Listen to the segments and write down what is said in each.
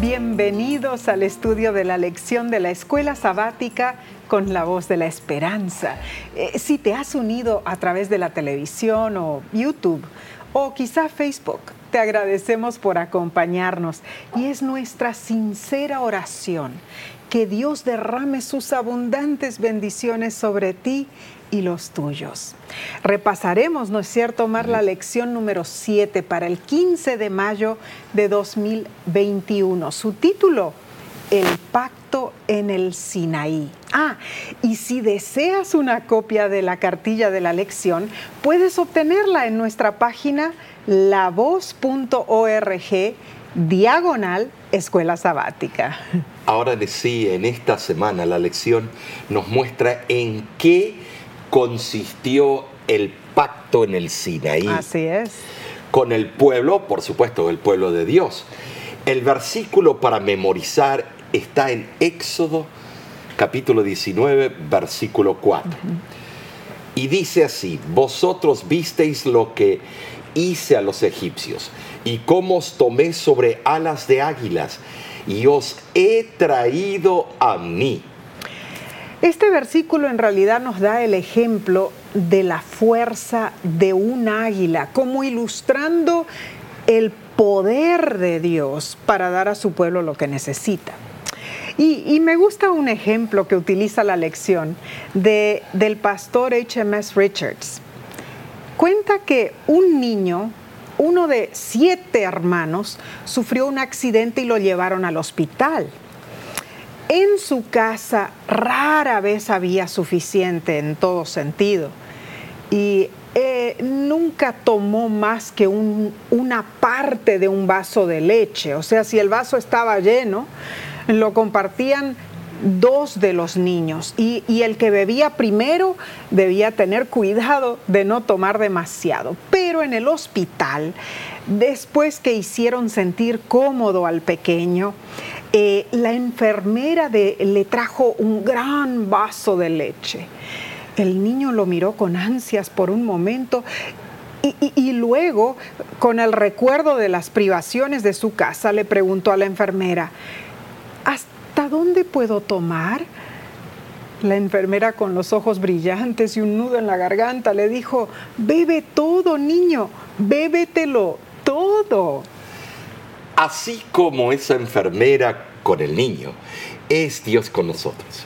Bienvenidos al estudio de la lección de la escuela sabática con la voz de la esperanza. Eh, si te has unido a través de la televisión o YouTube o quizá Facebook, te agradecemos por acompañarnos y es nuestra sincera oración que Dios derrame sus abundantes bendiciones sobre ti y los tuyos. Repasaremos, ¿no es cierto, Omar, la lección número 7 para el 15 de mayo de 2021. Su título, El pacto en el Sinaí. Ah, y si deseas una copia de la cartilla de la lección, puedes obtenerla en nuestra página lavoz.org diagonal escuela sabática. Ahora sí, en esta semana la lección nos muestra en qué consistió el pacto en el Sinaí. Así es. Con el pueblo, por supuesto, el pueblo de Dios. El versículo para memorizar está en Éxodo capítulo 19, versículo 4. Y dice así, vosotros visteis lo que hice a los egipcios y cómo os tomé sobre alas de águilas y os he traído a mí. Este versículo en realidad nos da el ejemplo de la fuerza de un águila, como ilustrando el poder de Dios para dar a su pueblo lo que necesita. Y, me gusta un ejemplo que utiliza la lección de, del pastor HMS Richards. Cuenta que un niño, uno de siete hermanos, sufrió un accidente y lo llevaron al hospital. En su casa rara vez había suficiente en todo sentido y eh, nunca tomó más que una parte de un vaso de leche. O sea, si el vaso estaba lleno, lo compartían dos de los niños y, el que bebía primero debía tener cuidado de no tomar demasiado. Pero en el hospital, después que hicieron sentir cómodo al pequeño, eh, la enfermera le trajo un gran vaso de leche. El niño lo miró con ansias por un momento y, luego, con el recuerdo de las privaciones de su casa, le preguntó a la enfermera, ¿hasta dónde puedo tomar? La enfermera con los ojos brillantes y un nudo en la garganta le dijo, bebe todo, niño, bébetelo todo. Así como esa enfermera con el niño, es Dios con nosotros.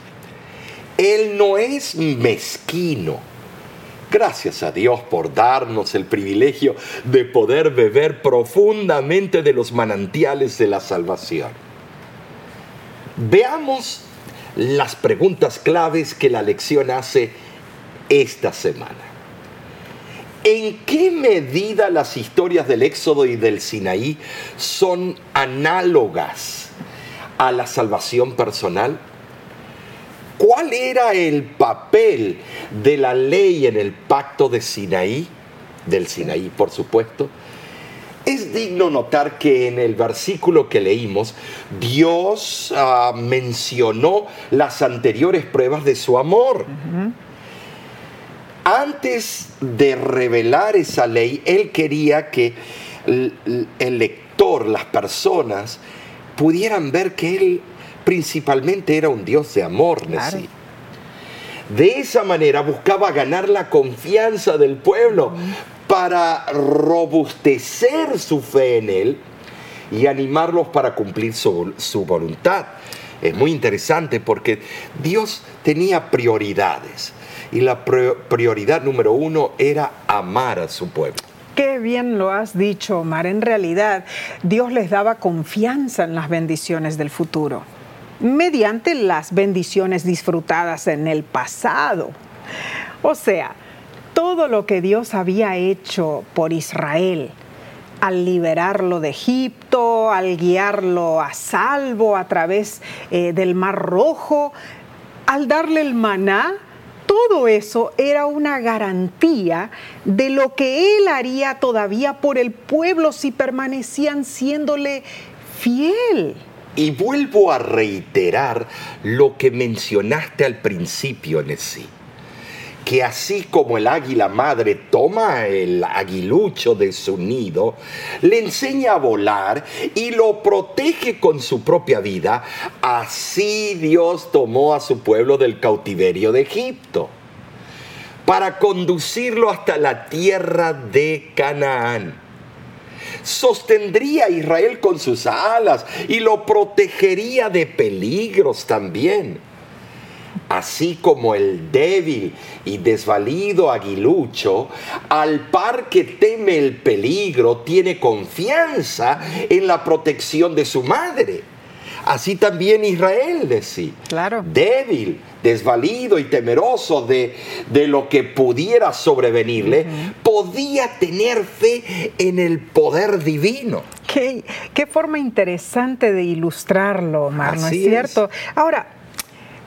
Él no es mezquino. Gracias a Dios por darnos el privilegio de poder beber profundamente de los manantiales de la salvación. Veamos las preguntas claves que la lección hace esta semana. ¿En qué medida las historias del Éxodo y del Sinaí son análogas a la salvación personal? ¿Cuál era el papel de la ley en el pacto de Sinaí? Del Sinaí, por supuesto es digno notar que en el versículo que leímos, Dios ah, mencionó las anteriores pruebas de su amor. Antes de revelar esa ley, Él quería que el, lector, las personas, pudieran ver que Él principalmente era un Dios de amor. De esa manera buscaba ganar la confianza del pueblo para robustecer su fe en Él y animarlos para cumplir su, voluntad. Es muy interesante porque Dios tenía prioridades y la prioridad número uno era amar a su pueblo. Qué bien lo has dicho, Omar. En realidad, Dios les daba confianza en las bendiciones del futuro, mediante las bendiciones disfrutadas en el pasado. O sea, todo lo que Dios había hecho por Israel, al liberarlo de Egipto, al guiarlo a salvo a través eh, del Mar Rojo, al darle el maná, todo eso era una garantía de lo que Él haría todavía por el pueblo si permanecían siéndole fiel. Y vuelvo a reiterar lo que mencionaste al principio, Nessie que así como el águila madre toma el aguilucho de su nido, le enseña a volar y lo protege con su propia vida, así Dios tomó a su pueblo del cautiverio de Egipto para conducirlo hasta la tierra de Canaán. Sostendría a Israel con sus alas y lo protegería de peligros también. Así como el débil y desvalido aguilucho, al par que teme el peligro, tiene confianza en la protección de su madre. Así también Israel decía. Claro. Débil, desvalido y temeroso de, de lo que pudiera sobrevenirle, podía tener fe en el poder divino. Qué, qué forma interesante de ilustrarlo, Omar, ¿no es cierto? Ahora,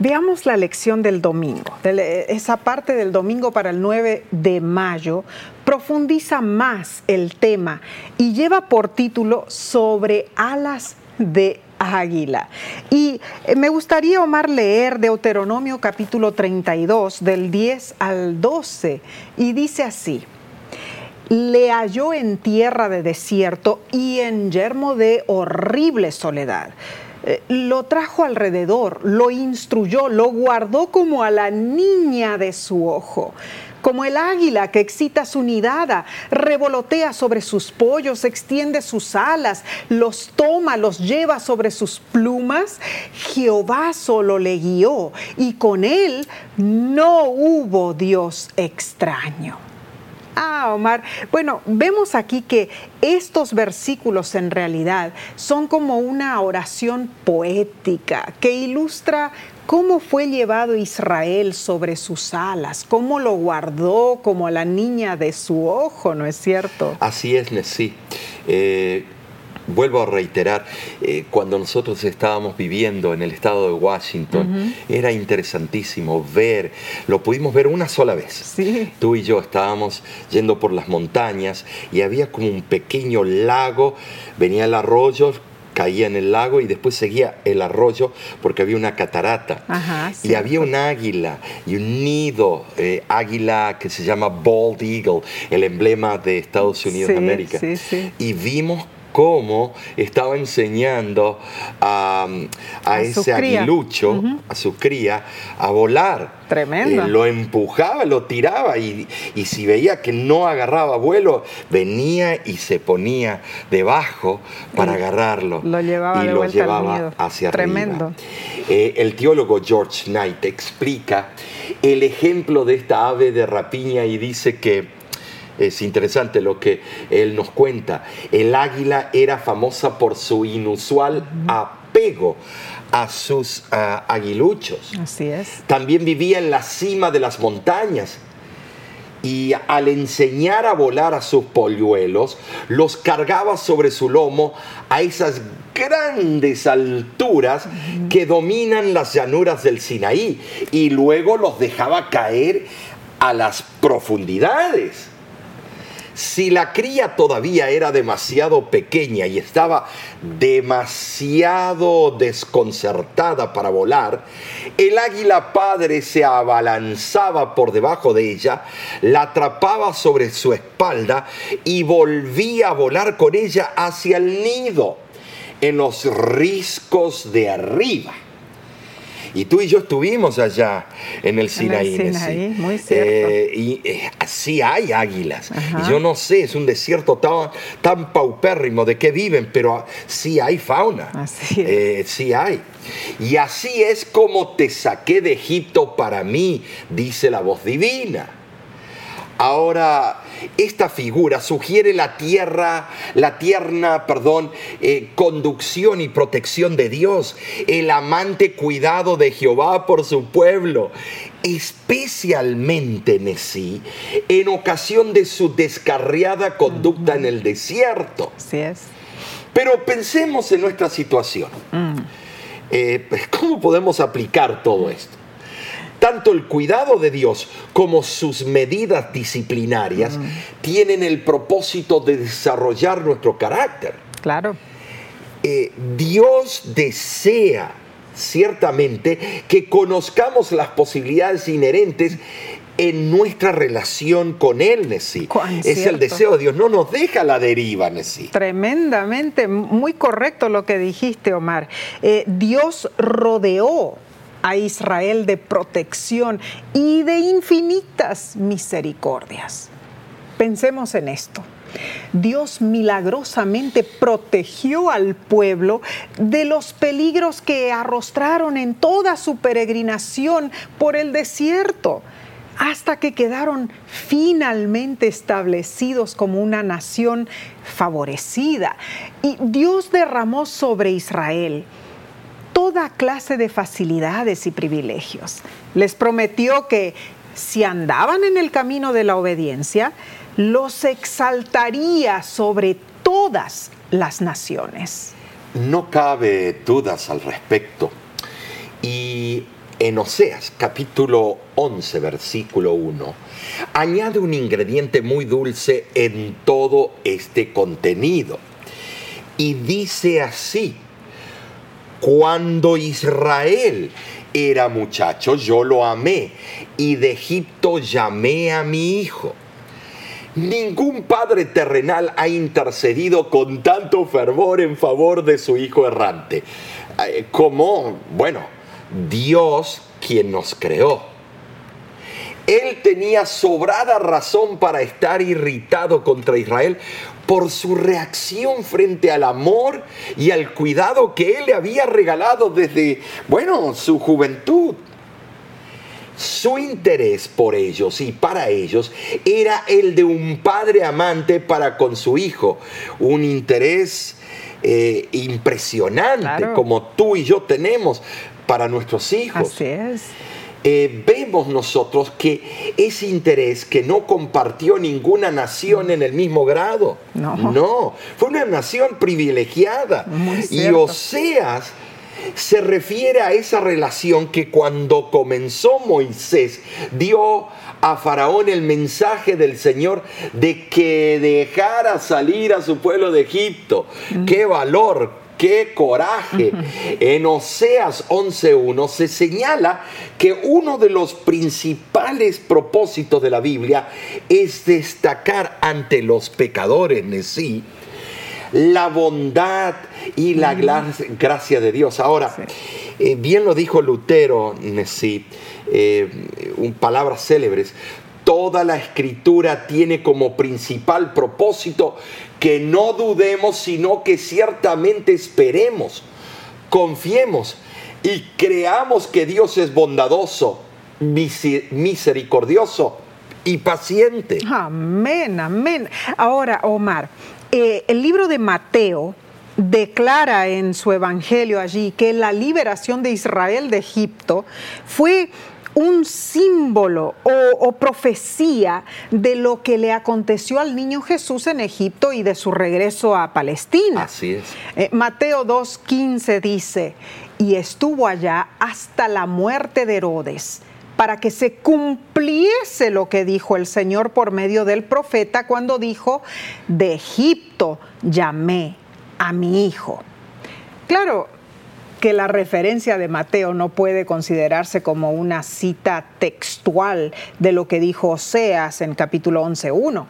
veamos la lección del domingo. De esa parte del domingo para el 9 de mayo profundiza más el tema y lleva por título Sobre alas de águila. Y eh, me gustaría, Omar, leer Deuteronomio capítulo 32, del 10 al 12, y dice así. Le halló en tierra de desierto y en yermo de horrible soledad. Eh, Lo trajo alrededor, lo instruyó, lo guardó como a la niña de su ojo como el águila que excita su nidada, revolotea sobre sus pollos, extiende sus alas, los toma, los lleva sobre sus plumas. Jehová solo le guió y con él no hubo Dios extraño. Ah, Omar. Bueno, vemos aquí que estos versículos en realidad son como una oración poética que ilustra cómo fue llevado Israel sobre sus alas, cómo lo guardó como la niña de su ojo, ¿no es cierto? Así es, Nessie. Eh, vuelvo a reiterar, eh, cuando nosotros estábamos viviendo en el estado de Washington, era interesantísimo ver, lo pudimos ver una sola vez. Sí. Tú y yo estábamos yendo por las montañas y había como un pequeño lago, venía el arroyo, caía en el lago y después seguía el arroyo porque había una catarata. Ajá, y había un águila y un nido, eh, águila que se llama Bald Eagle, el emblema de Estados Unidos Sí, de América. sí. Y vimos cómo estaba enseñando a, a A su ese aguilucho, a su cría, a volar. Tremendo. Eh, lo empujaba, lo tiraba y, y si veía que no agarraba vuelo, venía y se ponía debajo para agarrarlo. lo llevaba y de lo vuelta al llevaba nido. hacia Tremendo. arriba. Eh, el teólogo George Knight explica el ejemplo de esta ave de rapiña y dice que es interesante lo que él nos cuenta. El águila era famosa por su inusual apego a sus aguiluchos. Así es. También vivía en la cima de las montañas y al enseñar a volar a sus polluelos, los cargaba sobre su lomo a esas grandes alturas que dominan las llanuras del Sinaí y luego los dejaba caer a las profundidades. Si la cría todavía era demasiado pequeña y estaba demasiado desconcertada para volar, el águila padre se abalanzaba por debajo de ella, la atrapaba sobre su espalda y volvía a volar con ella hacia el nido, en los riscos de arriba. Y tú y yo estuvimos allá en el Sinaí. Nessie. Sinaí, muy cierto. Eh, y eh, sí hay águilas. Ajá. Y yo no sé, es un desierto tan, tan paupérrimo de qué viven, pero sí hay fauna. Así es. Eh, sí hay. Y así es como te saqué de Egipto para mí, dice la voz divina. Ahora, esta figura sugiere la tierra, la tierna, perdón, eh, conducción y protección de Dios, el amante cuidado de Jehová por su pueblo, especialmente Nesí, en ocasión de su descarriada conducta en el desierto. Así es. Pero pensemos en nuestra situación. Eh, ¿Cómo podemos aplicar todo esto? Tanto el cuidado de Dios como sus medidas disciplinarias tienen el propósito de desarrollar nuestro carácter. Claro. Eh, Dios desea ciertamente que conozcamos las posibilidades inherentes en nuestra relación con Él, Nesí. Es el deseo de Dios, no nos deja la deriva, Nesí. Tremendamente, muy correcto lo que dijiste, Omar. Eh, Dios rodeó a Israel de protección y de infinitas misericordias. Pensemos en esto. Dios milagrosamente protegió al pueblo de los peligros que arrostraron en toda su peregrinación por el desierto hasta que quedaron finalmente establecidos como una nación favorecida. Y Dios derramó sobre Israel toda clase de facilidades y privilegios. Les prometió que si andaban en el camino de la obediencia, los exaltaría sobre todas las naciones. No cabe dudas al respecto. Y en Oseas capítulo 11, versículo 1, añade un ingrediente muy dulce en todo este contenido. Y dice así, cuando Israel era muchacho, yo lo amé, y de Egipto llamé a mi hijo. Ningún padre terrenal ha intercedido con tanto fervor en favor de su hijo errante, eh, como, bueno, Dios quien nos creó. Él tenía sobrada razón para estar irritado contra Israel por su reacción frente al amor y al cuidado que él le había regalado desde, bueno, su juventud. Su interés por ellos y para ellos era el de un padre amante para con su hijo, un interés eh, impresionante como tú y yo tenemos para nuestros hijos. Así es. Eh, vemos nosotros que ese interés que no compartió ninguna nación en el mismo grado. No. No, fue una nación privilegiada. y Oseas se refiere a esa relación que cuando comenzó Moisés dio a Faraón el mensaje del Señor de que dejara salir a su pueblo de Egipto. Mm. Qué valor, qué coraje. En Oseas 11.1 se señala que uno de los principales propósitos de la Biblia es destacar ante los pecadores, sí, la bondad y la gracia de Dios. Ahora, eh, bien lo dijo Lutero, sí, eh, palabras célebres, toda la escritura tiene como principal propósito que no dudemos, sino que ciertamente esperemos, confiemos y creamos que Dios es bondadoso, misericordioso y paciente. Amén, amén. Ahora, Omar, eh, el libro de Mateo declara en su evangelio allí que la liberación de Israel de Egipto fue un símbolo o, profecía de lo que le aconteció al niño Jesús en Egipto y de su regreso a Palestina. Así es. Eh, Mateo 2.15 dice, y estuvo allá hasta la muerte de Herodes para que se cumpliese lo que dijo el Señor por medio del profeta cuando dijo, de Egipto llamé a mi hijo. Claro que la referencia de Mateo no puede considerarse como una cita textual de lo que dijo Oseas en capítulo 11.1,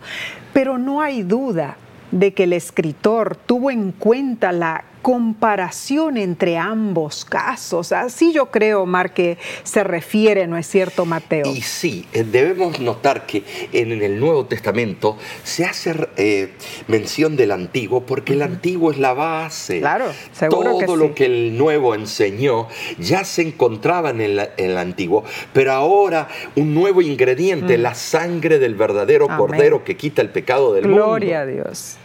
pero no hay duda de que el escritor tuvo en cuenta la comparación entre ambos casos. Así yo creo, Omar, que se refiere, ¿no es cierto, Mateo? Y sí, eh, debemos notar que en el Nuevo Testamento se hace eh, mención del Antiguo porque el Antiguo es la base. Claro, seguro Todo lo que el Nuevo enseñó ya se encontraba en el, Antiguo, pero ahora un nuevo ingrediente, mm. la sangre del verdadero Cordero que quita el pecado del mundo. Gloria a Dios.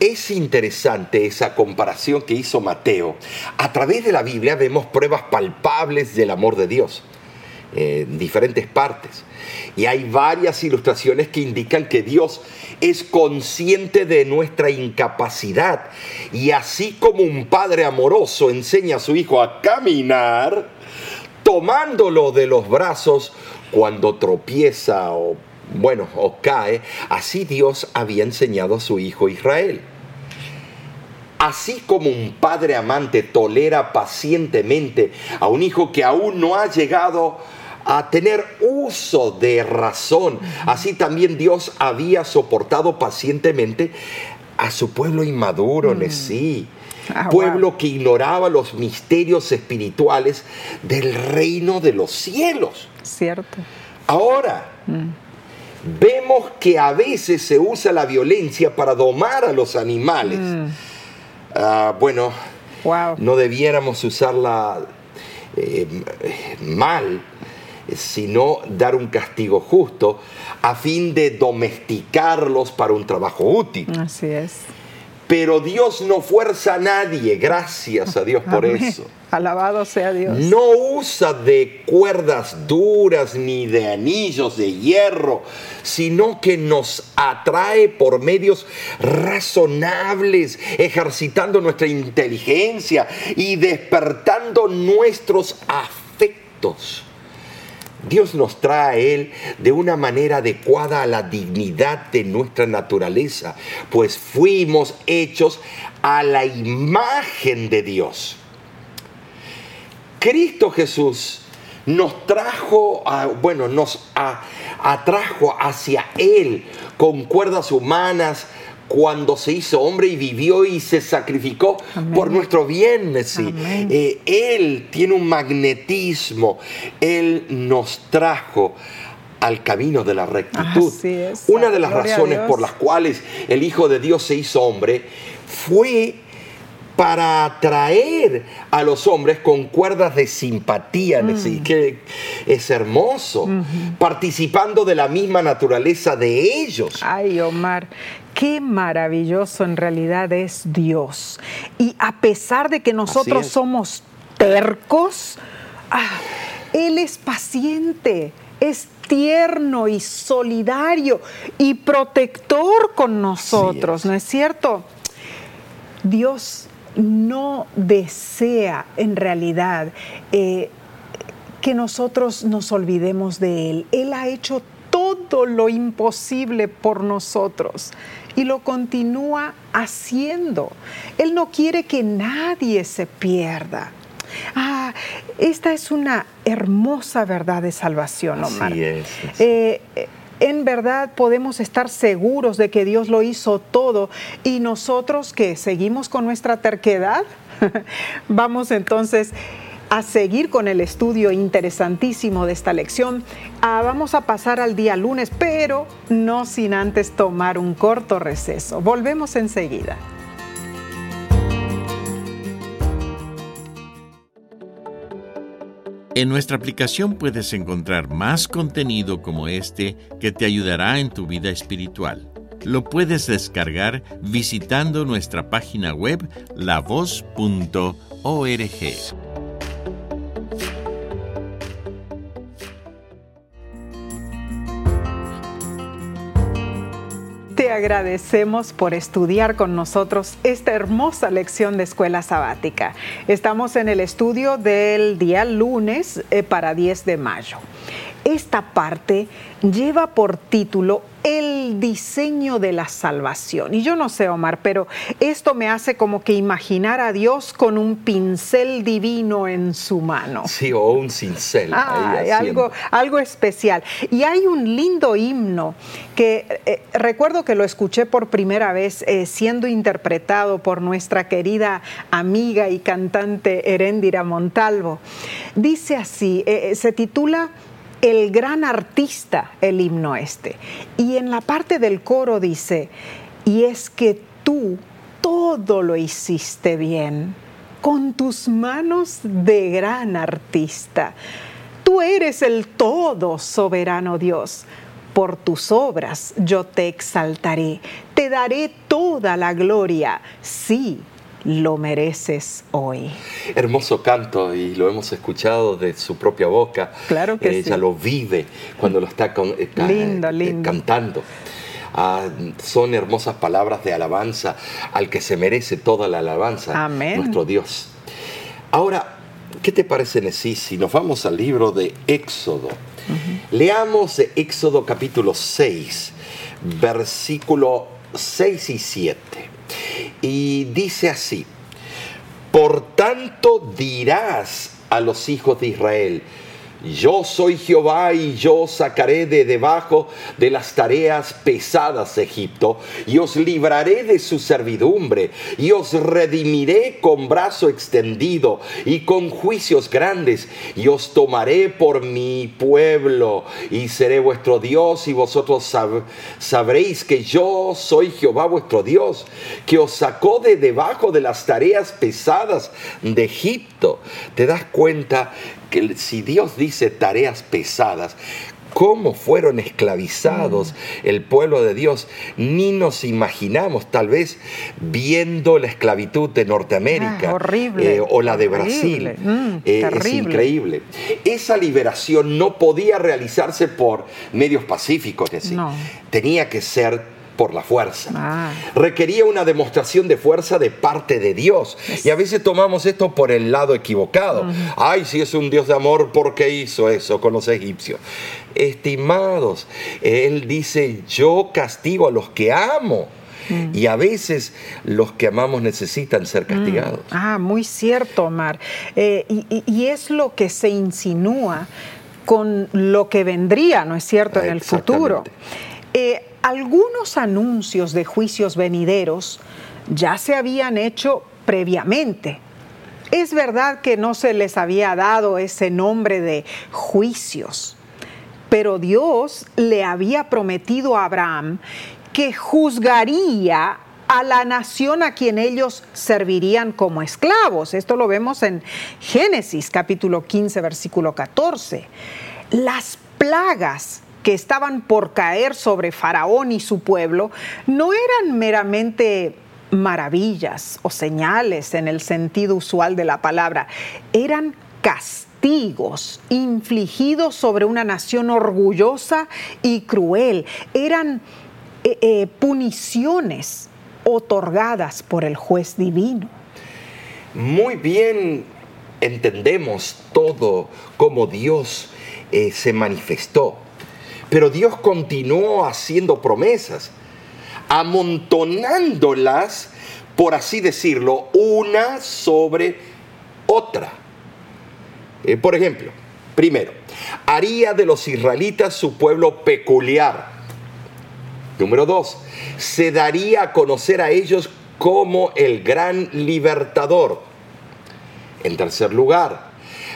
Es interesante esa comparación que hizo Mateo. A través de la Biblia vemos pruebas palpables del amor de Dios en diferentes partes. Y hay varias ilustraciones que indican que Dios es consciente de nuestra incapacidad. Y así como un padre amoroso enseña a su hijo a caminar, tomándolo de los brazos cuando tropieza o bueno, o cae, así Dios había enseñado a su hijo Israel. Así como un padre amante tolera pacientemente a un hijo que aún no ha llegado a tener uso de razón. Así también Dios había soportado pacientemente a su pueblo inmaduro, mm. sí. Ah, pueblo que ignoraba los misterios espirituales del reino de los cielos. Cierto. Ahora, mm. Vemos que a veces se usa la violencia para domar a los animales. Mm. Ah, bueno, no debiéramos usarla eh, mal, sino dar un castigo justo a fin de domesticarlos para un trabajo útil. Así es. Pero Dios no fuerza a nadie, gracias a Dios por eso. Alabado sea Dios. No usa de cuerdas duras ni de anillos de hierro, sino que nos atrae por medios razonables, ejercitando nuestra inteligencia y despertando nuestros afectos. Dios nos trae a Él de una manera adecuada a la dignidad de nuestra naturaleza, pues fuimos hechos a la imagen de Dios. Cristo Jesús nos trajo, bueno, nos atrajo hacia Él con cuerdas humanas, cuando se hizo hombre y vivió y se sacrificó por nuestro bien. Eh, él tiene un magnetismo, Él nos trajo al camino de la rectitud. Una de las razones por las cuales el Hijo de Dios se hizo hombre fue para atraer a los hombres con cuerdas de simpatía, mm. que es hermoso, participando de la misma naturaleza de ellos. Ay, Omar, qué maravilloso en realidad es Dios. Y a pesar de que nosotros somos tercos, ah, Él es paciente, es tierno y solidario y protector con nosotros, ¿no es cierto? Dios no desea en realidad eh, que nosotros nos olvidemos de Él. Él ha hecho todo lo imposible por nosotros y lo continúa haciendo. Él no quiere que nadie se pierda. Ah, esta es una hermosa verdad de salvación, Omar. Así es. Eh, en verdad podemos estar seguros de que Dios lo hizo todo y nosotros que seguimos con nuestra terquedad, vamos entonces a seguir con el estudio interesantísimo de esta lección. Ah, vamos a pasar al día lunes, pero no sin antes tomar un corto receso. Volvemos enseguida. En nuestra aplicación puedes encontrar más contenido como este que te ayudará en tu vida espiritual. Lo puedes descargar visitando nuestra página web lavoz.org. agradecemos por estudiar con nosotros esta hermosa lección de escuela sabática. Estamos en el estudio del día lunes eh, para 10 de mayo. Esta parte lleva por título El diseño de la salvación. Y yo no sé, Omar, pero esto me hace como que imaginar a Dios con un pincel divino en su mano. Sí, o un cincel. algo, algo especial. Y hay un lindo himno que eh, recuerdo que lo escuché por primera vez eh, siendo interpretado por nuestra querida amiga y cantante Heréndira Montalvo. Dice así, eh, se titula el gran artista, el himno este. Y en la parte del coro dice, y es que tú todo lo hiciste bien, con tus manos de gran artista. Tú eres el todo soberano Dios. Por tus obras yo te exaltaré, te daré toda la gloria. Sí, lo mereces hoy. Hermoso canto y lo hemos escuchado de su propia boca. Claro que Ella lo vive cuando lo está, eh, cantando. Ah, son hermosas palabras de alabanza al que se merece toda la alabanza, Amén. nuestro Dios. Ahora, ¿qué te parece, Nesí, si nos vamos al libro de Éxodo? Leamos Éxodo capítulo 6, versículo 6 y 7. Y dice así, por tanto dirás a los hijos de Israel, Yo soy Jehová y yo sacaré de debajo de las tareas pesadas Egipto y os libraré de su servidumbre y os redimiré con brazo extendido y con juicios grandes y os tomaré por mi pueblo y seré vuestro Dios y vosotros sabréis que yo soy Jehová vuestro Dios que os sacó de debajo de las tareas pesadas de Egipto. ¿Te das cuenta que si Dios dice tareas pesadas, cómo fueron esclavizados mm. el pueblo de Dios, ni nos imaginamos tal vez viendo la esclavitud de Norteamérica ah, eh, o la de Brasil. Mm, eh, es increíble. Esa liberación no podía realizarse por medios pacíficos, es decir, tenía que ser por la fuerza. Ah. Requería una demostración de fuerza de parte de Dios. Y a veces tomamos esto por el lado equivocado. Ay, si es un Dios de amor, ¿por qué hizo eso con los egipcios? Estimados, Él dice, yo castigo a los que amo. Mm. Y a veces los que amamos necesitan ser mm. castigados. Ah, muy cierto, Omar. Eh, y, es lo que se insinúa con lo que vendría, ¿no es cierto?, en el futuro. Eh, algunos anuncios de juicios venideros ya se habían hecho previamente. Es verdad que no se les había dado ese nombre de juicios, pero Dios le había prometido a Abraham que juzgaría a la nación a quien ellos servirían como esclavos. Esto lo vemos en Génesis capítulo 15, versículo 14. Las plagas que estaban por caer sobre Faraón y su pueblo no eran meramente maravillas o señales en el sentido usual de la palabra, eran castigos infligidos sobre una nación orgullosa y cruel, eran eh, eh, puniciones otorgadas por el juez divino. Muy bien entendemos todo como Dios eh, se manifestó pero Dios continuó haciendo promesas, amontonándolas, por así decirlo, una sobre otra. Eh, por ejemplo, primero, haría de los israelitas su pueblo peculiar. Número dos, se daría a conocer a ellos como el gran libertador. En tercer lugar,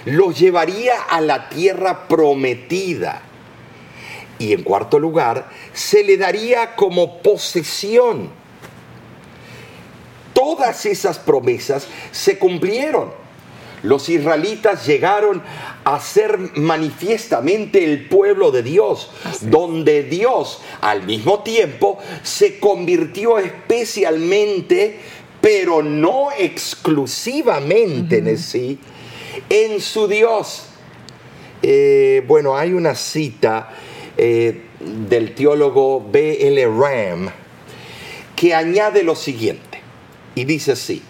los llevaría a la tierra prometida. Y en cuarto lugar, se le daría como posesión. Todas esas promesas se cumplieron. Los israelitas llegaron a ser manifiestamente el pueblo de Dios, donde Dios al mismo tiempo se convirtió especialmente, pero no exclusivamente en sí, en su Dios. Eh, bueno, hay una cita eh, del teólogo B.L. Ram, que añade lo siguiente, y dice así,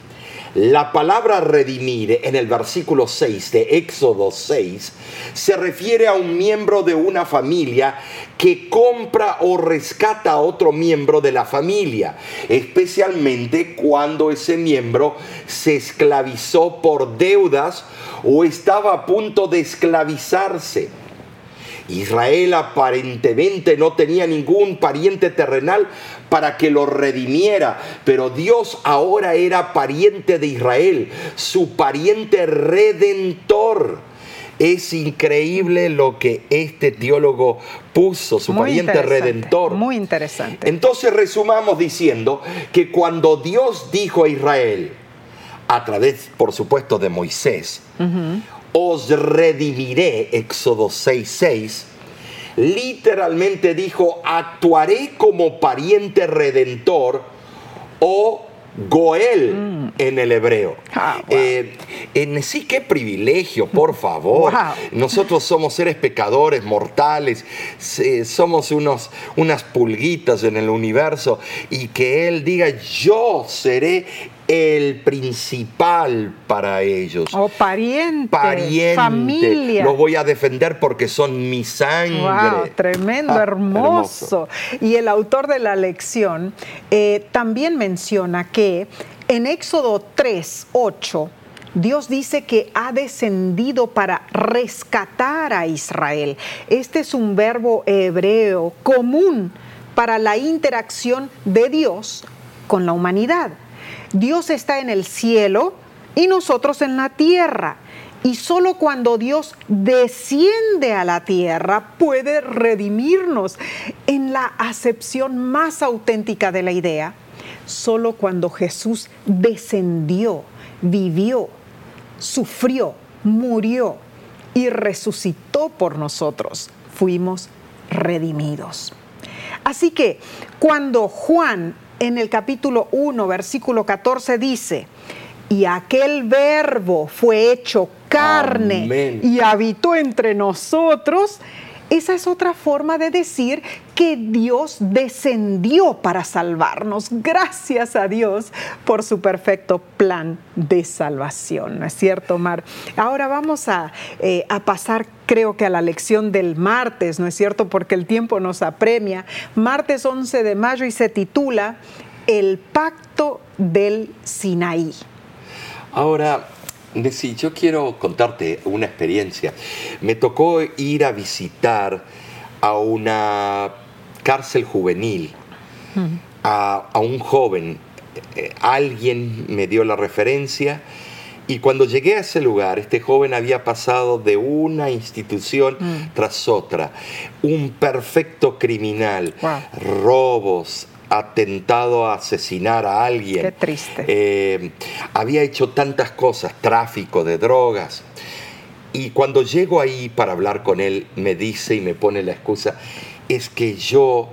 la palabra redimir en el versículo 6 de Éxodo 6 se refiere a un miembro de una familia que compra o rescata a otro miembro de la familia, especialmente cuando ese miembro se esclavizó por deudas o estaba a punto de esclavizarse. Israel aparentemente no tenía ningún pariente terrenal para que lo redimiera, pero Dios ahora era pariente de Israel, su pariente redentor. Es increíble lo que este teólogo puso, su pariente redentor. Muy interesante. Entonces resumamos diciendo que cuando Dios dijo a Israel, a través, por supuesto, de Moisés, os redimiré, Éxodo 6:6, literalmente dijo, actuaré como pariente redentor o Goel mm. en el hebreo. Ah, eh, en sí, qué privilegio, por favor. Nosotros somos seres pecadores, mortales, somos unos, unas pulguitas en el universo y que Él diga, yo seré el principal para ellos. O pariente, pariente, familia. Los voy a defender porque son mi sangre. Wow, tremendo, ah, hermoso. Y el autor de la lección eh, también menciona que en Éxodo 3, 8, Dios dice que ha descendido para rescatar a Israel. Este es un verbo hebreo común para la interacción de Dios con la humanidad. Dios está en el cielo y nosotros en la tierra. Y solo cuando Dios desciende a la tierra puede redimirnos en la acepción más auténtica de la idea. Solo cuando Jesús descendió, vivió, sufrió, murió y resucitó por nosotros, fuimos redimidos. Así que cuando Juan en el capítulo 1, versículo 14 dice, y aquel verbo fue hecho carne y habitó entre nosotros, esa es otra forma de decir que Dios descendió para salvarnos. Gracias a Dios por su perfecto plan de salvación. ¿No es cierto, Mar? Ahora vamos a, eh, a pasar, creo que a la lección del martes, ¿no es cierto? Porque el tiempo nos apremia. Martes 11 de mayo y se titula El pacto del Sinaí. Ahora, Nessie, yo quiero contarte una experiencia. Me tocó ir a visitar a una cárcel juvenil, a, un joven. Eh, alguien me dio la referencia y cuando llegué a ese lugar, este joven había pasado de una institución mm. tras otra, un perfecto criminal, robos, atentado a asesinar a alguien. Qué triste. Eh, había hecho tantas cosas, tráfico de drogas. Y cuando llego ahí para hablar con él, me dice y me pone la excusa, es que yo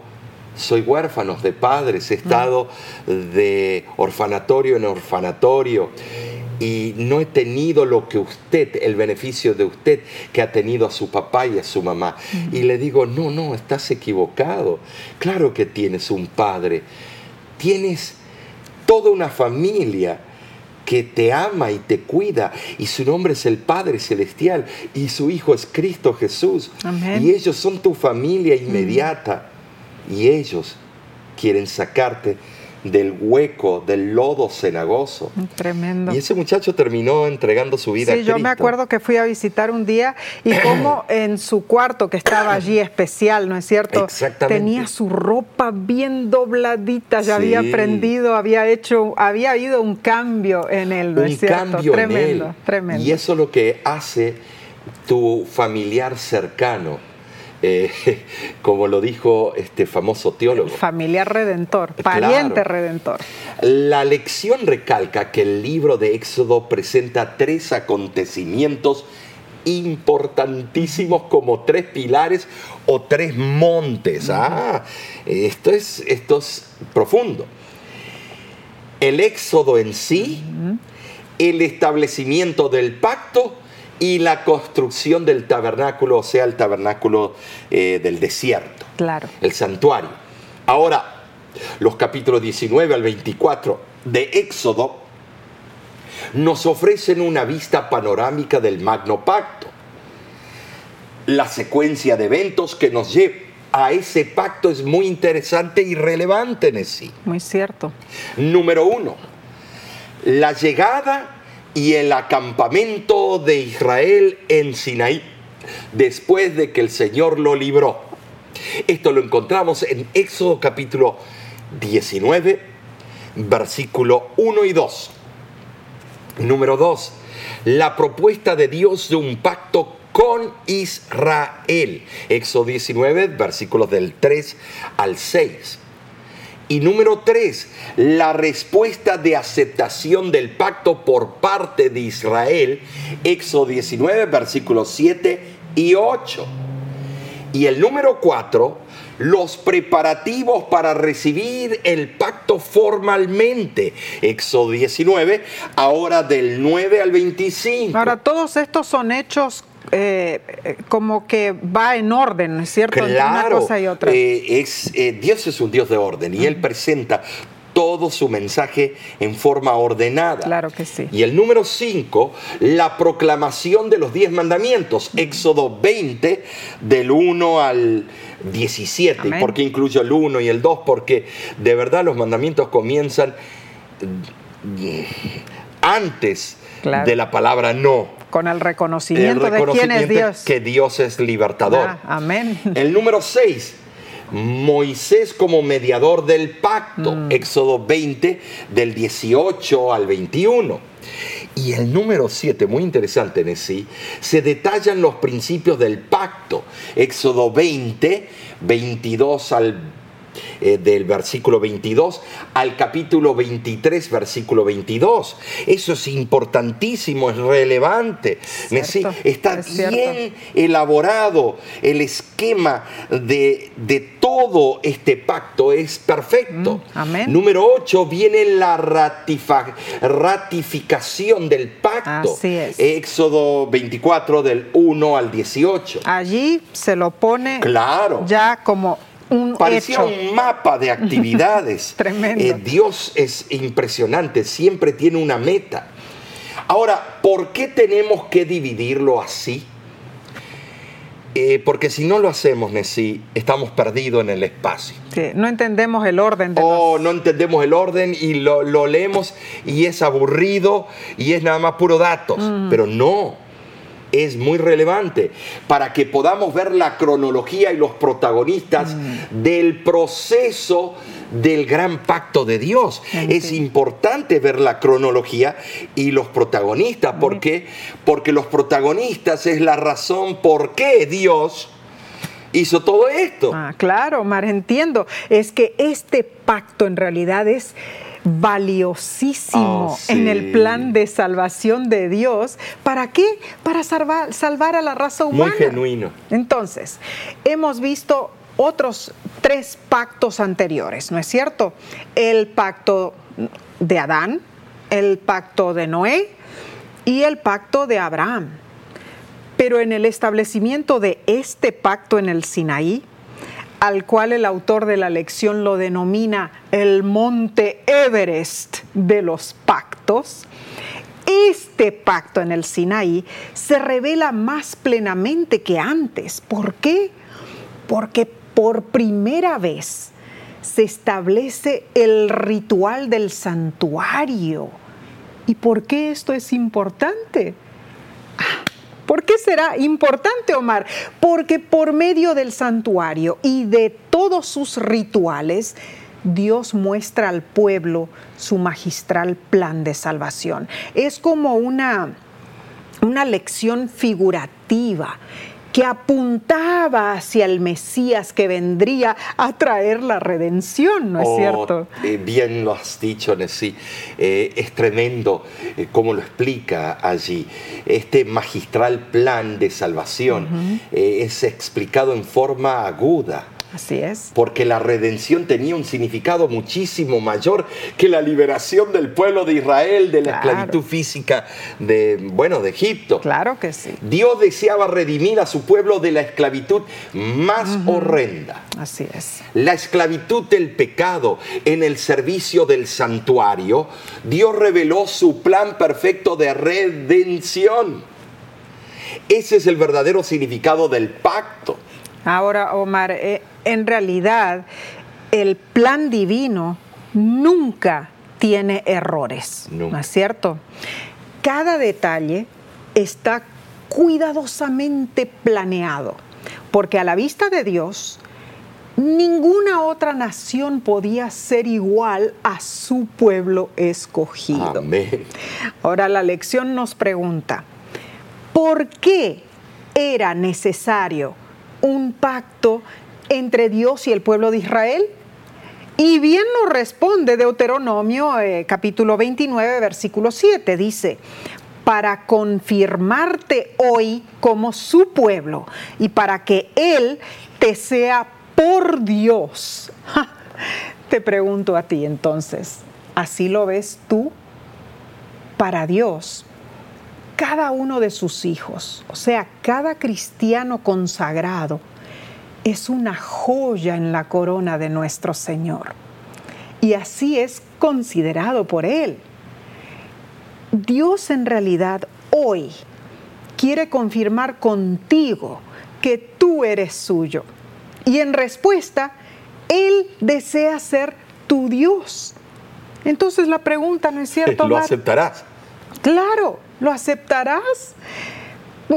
soy huérfano de padres, he mm. estado de orfanatorio en orfanatorio y no he tenido lo que usted, el beneficio de usted que ha tenido a su papá y a su mamá. Y le digo, no, no, estás equivocado. Claro que tienes un padre, tienes toda una familia que te ama y te cuida, y su nombre es el Padre Celestial, y su Hijo es Cristo Jesús. Y ellos son tu familia inmediata, y ellos quieren sacarte del hueco, del lodo cenagoso. Tremendo. Y ese muchacho terminó entregando su vida a Cristo. yo me acuerdo que fui a visitar un día y como en su cuarto que estaba allí especial, ¿no es cierto? Exactamente. Tenía su ropa bien dobladita, ya había aprendido, había hecho, había habido un cambio en él, ¿no un es cierto? Cambio tremendo, en él. tremendo. Y eso es lo que hace tu familiar cercano eh, como lo dijo este famoso teólogo. Familiar redentor, pariente redentor. La lección recalca que el libro de Éxodo presenta tres acontecimientos importantísimos como tres pilares o tres montes. Ah, esto es, esto es profundo. El éxodo en sí, el establecimiento del pacto y la construcción del tabernáculo, o sea, el tabernáculo eh, del desierto. Claro. El santuario. Ahora, los capítulos 19 al 24 de Éxodo nos ofrecen una vista panorámica del Magno Pacto. La secuencia de eventos que nos lleva a ese pacto es muy interesante y relevante en sí. Muy cierto. Número uno, la llegada y el acampamento de Israel en Sinaí, después de que el Señor lo libró. Esto lo encontramos en Éxodo capítulo 19, versículo 1 y 2. Número 2. La propuesta de Dios de un pacto con Israel. Éxodo 19, versículos del 3 al 6. Y número tres, la respuesta de aceptación del pacto por parte de Israel, Éxodo 19, versículos 7 y 8. Y el número cuatro, los preparativos para recibir el pacto formalmente. Éxodo 19, ahora del 9 al 25. Ahora, todos estos son hechos eh, como que va en orden, ¿no es cierto? Claro, una cosa y otra. Eh, es, eh, Dios es un Dios de orden y Él presenta todo su mensaje en forma ordenada. Claro que sí. Y el número 5, la proclamación de los diez mandamientos, Éxodo 20, del 1 al 17. ¿Y por qué incluyo el 1 y el 2? Porque de verdad los mandamientos comienzan mm, antes de la palabra no. Con el reconocimiento, de quién es Dios. Que Dios es libertador. Ah, amén. El número 6. Moisés como mediador del pacto, mm. Éxodo 20, del 18 al 21. Y el número 7, muy interesante en sí, se detallan los principios del pacto, Éxodo 20, 22 al eh, del versículo 22 al capítulo 23, versículo 22. Eso es importantísimo, es relevante. está bien elaborado el esquema de, todo este pacto, es perfecto. Mm, Número 8 viene la ratificación del pacto. Éxodo 24 del 1 al 18. Allí se lo pone claro. ya como Parecía un mapa de actividades. Tremendo. Eh, Dios es impresionante, siempre tiene una meta. Ahora, ¿por qué tenemos que dividirlo así? Eh, porque si no lo hacemos, Nessie, estamos perdidos en el espacio. no entendemos el orden. De oh, no entendemos el orden y lo, leemos y es aburrido y es nada más puro datos. Pero no, es muy relevante para que podamos ver la cronología y los protagonistas mm. del proceso del gran pacto de Dios. Es importante ver la cronología y los protagonistas. ¿Por qué? Porque los protagonistas es la razón por qué Dios hizo todo esto. Ah, claro, Mar, entiendo. Es que este pacto en realidad es valiosísimo ah, en el plan de salvación de Dios. ¿Para qué? Para salvar, salvar a la raza humana. Muy genuino. Entonces, hemos visto otros tres pactos anteriores, ¿no es cierto? El pacto de Adán, el pacto de Noé y el pacto de Abraham. Pero en el establecimiento de este pacto en el Sinaí, al cual el autor de la lección lo denomina el monte Everest de los pactos, este pacto en el Sinaí se revela más plenamente que antes. ¿Por qué? Porque por primera vez se establece el ritual del santuario. ¿Y por qué esto es importante? ¿Por qué será importante, Omar? Porque por medio del santuario y de todos sus rituales, Dios muestra al pueblo su magistral plan de salvación. Es como una, una lección figurativa que apuntaba hacia el Mesías que vendría a traer la redención, ¿no es oh, cierto? Eh, bien lo has dicho, Nessie. Eh, es tremendo eh, cómo lo explica allí. Este magistral plan de salvación es explicado en forma aguda Así es. Porque la redención tenía un significado muchísimo mayor que la liberación del pueblo de Israel de la esclavitud física de, bueno, de Egipto. Claro que sí. Dios deseaba redimir a su pueblo de la esclavitud más horrenda. Así es. La esclavitud del pecado en el servicio del santuario, Dios reveló su plan perfecto de redención. Ese es el verdadero significado del pacto. Ahora, Omar, eh, en realidad el plan divino nunca tiene errores, ¿no es cierto? Cada detalle está cuidadosamente planeado, porque a la vista de Dios, ninguna otra nación podía ser igual a su pueblo escogido. Amén. Ahora la lección nos pregunta, ¿por qué era necesario un pacto entre Dios y el pueblo de Israel? Y bien nos responde Deuteronomio eh, capítulo 29, versículo 7, dice, para confirmarte hoy como su pueblo y para que Él te sea por Dios. Te pregunto a ti entonces, ¿así lo ves tú? Para Dios, cada uno de sus hijos, o sea, cada cristiano consagrado, es una joya en la corona de nuestro Señor. Y así es considerado por Él. Dios en realidad hoy quiere confirmar contigo que tú eres suyo. Y en respuesta, Él desea ser tu Dios. Entonces la pregunta, ¿no es cierto? ¿Lo aceptarás? Claro, ¿Lo aceptarás?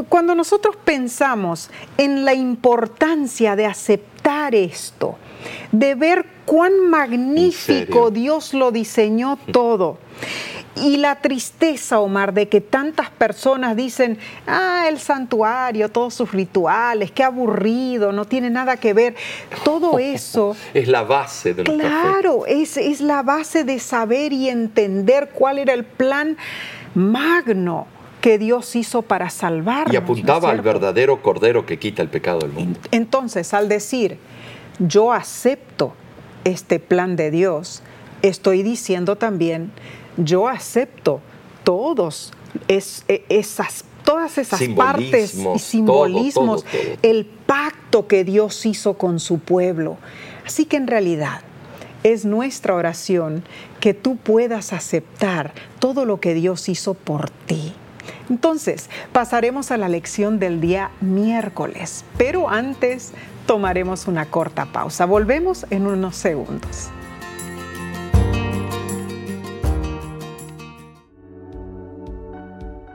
Cuando nosotros pensamos en la importancia de aceptar esto, de ver cuán magnífico Dios lo diseñó todo, y la tristeza, Omar, de que tantas personas dicen, ah, el santuario, todos sus rituales, qué aburrido, no tiene nada que ver. Todo eso... es la base de Claro, es, es la base de saber y entender cuál era el plan magno que Dios hizo para salvarnos. Y apuntaba al verdadero Cordero que quita el pecado del mundo. Entonces, al decir, yo acepto este plan de Dios, estoy diciendo también, yo acepto todos e, esas todas esas partes y simbolismos, el pacto que Dios hizo con su pueblo. Así que en realidad es nuestra oración que tú puedas aceptar todo lo que Dios hizo por ti. Entonces, pasaremos a la lección del día miércoles, pero antes tomaremos una corta pausa. Volvemos en unos segundos.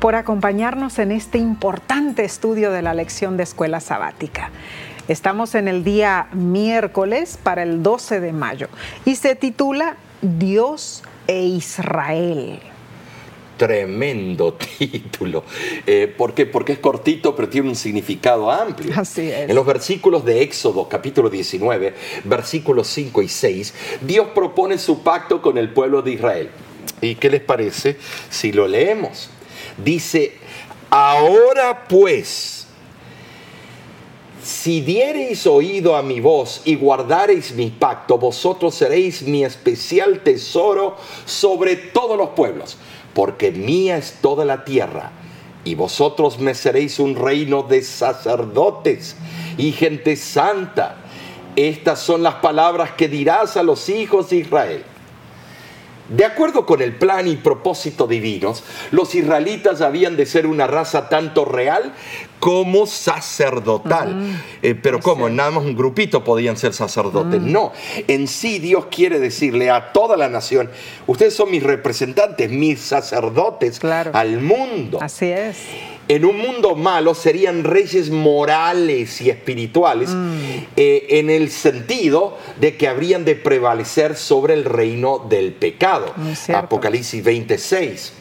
por acompañarnos en este importante estudio de la lección de escuela sabática. Estamos en el día miércoles para el 12 de mayo y se titula Dios e Israel tremendo título. Eh, ¿Por qué? Porque es cortito, pero tiene un significado amplio. Así es. En los versículos de Éxodo, capítulo 19, versículos 5 y 6, Dios propone su pacto con el pueblo de Israel. ¿Y qué les parece si lo leemos? Dice, ahora pues, si diereis oído a mi voz y guardareis mi pacto, vosotros seréis mi especial tesoro sobre todos los pueblos porque mía es toda la tierra, y vosotros me seréis un reino de sacerdotes y gente santa. Estas son las palabras que dirás a los hijos de Israel. De acuerdo con el plan y propósito divinos, los israelitas habían de ser una raza tanto real como sacerdotal. Eh, pero ¿cómo? Nada más un grupito podían ser sacerdotes. No, en sí Dios quiere decirle a toda la nación, ustedes son mis representantes, mis sacerdotes al mundo. Así es en un mundo malo serían reyes morales y espirituales mm. eh, en el sentido de que habrían de prevalecer sobre el reino del pecado. Apocalipsis 26.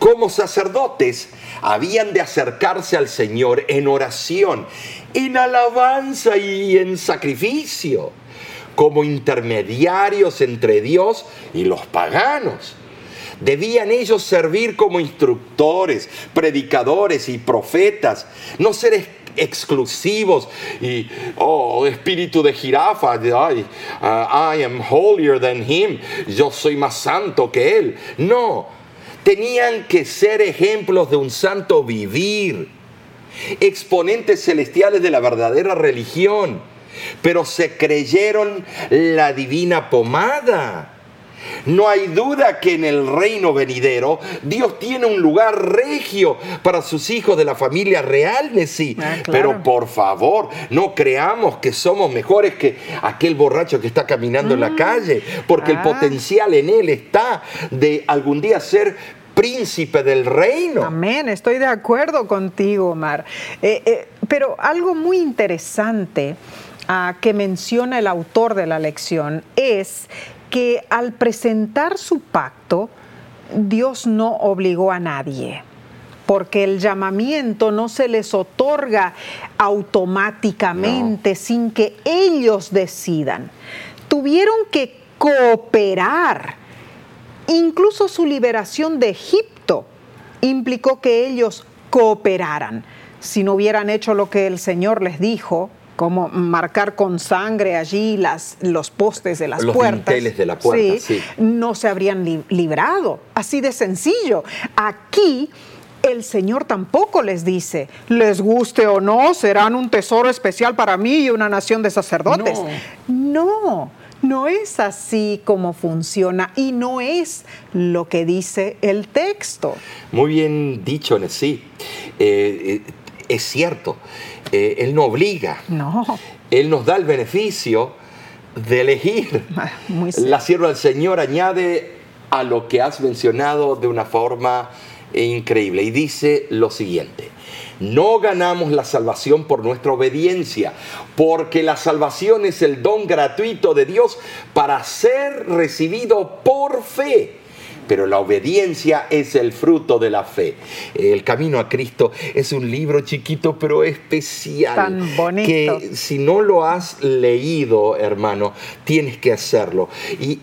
Como sacerdotes habían de acercarse al Señor en oración, en alabanza y en sacrificio, como intermediarios entre Dios y los paganos Debían ellos servir como instructores, predicadores y profetas, no ser exclusivos y, oh, espíritu de jirafa, I, uh, I am holier than him, yo soy más santo que él. No, tenían que ser ejemplos de un santo vivir, exponentes celestiales de la verdadera religión, pero se creyeron la divina pomada no hay duda que en el reino venidero Dios tiene un lugar regio para sus hijos de la familia real, Nesí. Ah, Pero por favor, no creamos que somos mejores que aquel borracho que está caminando en la mm. calle, porque el ah. potencial en él está de algún día ser príncipe del reino. Amén, estoy de acuerdo contigo, Omar. Eh, eh, pero algo muy interesante ah, que menciona el autor de la lección es que al presentar su pacto, Dios no obligó a nadie, porque el llamamiento no se les otorga automáticamente sin que ellos decidan. Tuvieron que cooperar. Incluso su liberación de Egipto implicó que ellos cooperaran. Si no hubieran hecho lo que el Señor les dijo, como marcar con sangre allí las, los postes de las puertas. de la puerta, no se habrían librado. Así de sencillo. Aquí el Señor tampoco les dice, les guste o no, serán un tesoro especial para mí y una nación de sacerdotes. No, no, es así como funciona y no es lo que dice el texto. Muy bien dicho, Nessie. Eh, eh, es cierto, eh, Él no obliga. No. Él nos da el beneficio de elegir. La sierva del Señor añade a lo que has mencionado de una forma increíble y dice lo siguiente. No ganamos la salvación por nuestra obediencia, porque la salvación es el don gratuito de Dios para ser recibido por fe pero la obediencia es el fruto de la fe. El Camino a Cristo es un libro chiquito pero especial. Tan bonito. Que si no lo has leído, hermano, tienes que hacerlo. Y,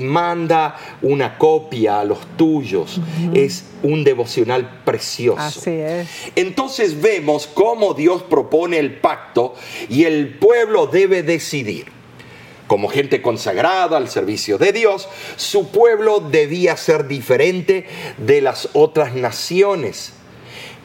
manda una copia a los tuyos. Es un devocional precioso. Así es. Entonces vemos cómo Dios propone el pacto y el pueblo debe decidir. Como gente consagrada al servicio de Dios, su pueblo debía ser diferente de las otras naciones.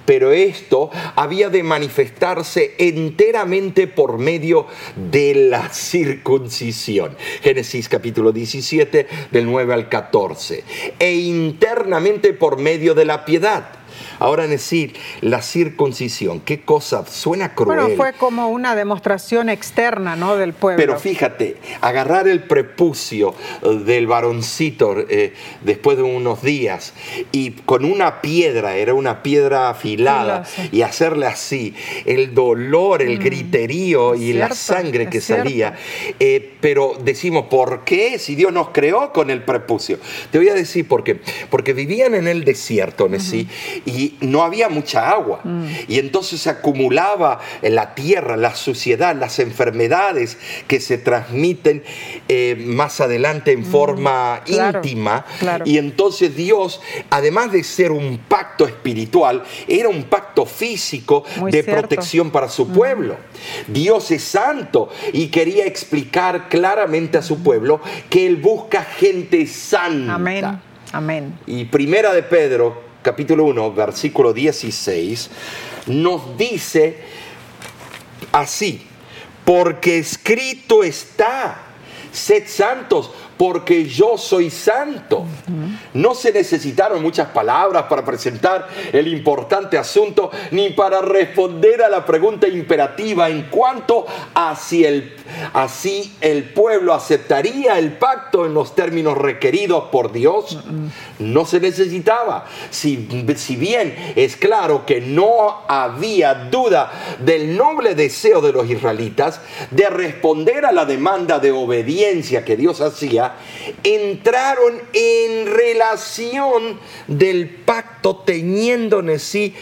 Pero esto había de manifestarse enteramente por medio de la circuncisión. Génesis capítulo 17 del 9 al 14. E internamente por medio de la piedad Ahora decir la circuncisión, qué cosa, suena cruel. Bueno, fue como una demostración externa, ¿no? Del pueblo. Pero fíjate, agarrar el prepucio eh, del varoncito eh, después de unos días y con una piedra, era una piedra afilada, y hacerle así, el dolor, el mm, griterío y la sangre que salía. Eh, pero decimos, ¿por qué? Si Dios nos creó con el prepucio. Te voy a decir por qué. Porque vivían en el desierto, ¿no? y no había mucha agua. Mm. Y entonces se acumulaba en la tierra la suciedad, las enfermedades que se transmiten eh, más adelante en mm. forma íntima. Y entonces Dios, además de ser un pacto espiritual, era un pacto físico de protección para su mm. pueblo. Dios es santo y quería explicar claramente a su pueblo que Él busca gente santa. Amén. Amén. Y primera de Pedro, capítulo 1, versículo 16, nos dice así, porque escrito está, sed santos porque yo soy santo. No se necesitaron muchas palabras para presentar el importante asunto ni para responder a la pregunta imperativa en cuanto a si el, el pueblo aceptaría el pacto en los términos requeridos por Dios. No se necesitaba. Si, si bien es claro que no había duda del noble deseo de los israelitas de responder a la demanda de obediencia que Dios hacía, entraron en relación del pacto teniendo en sí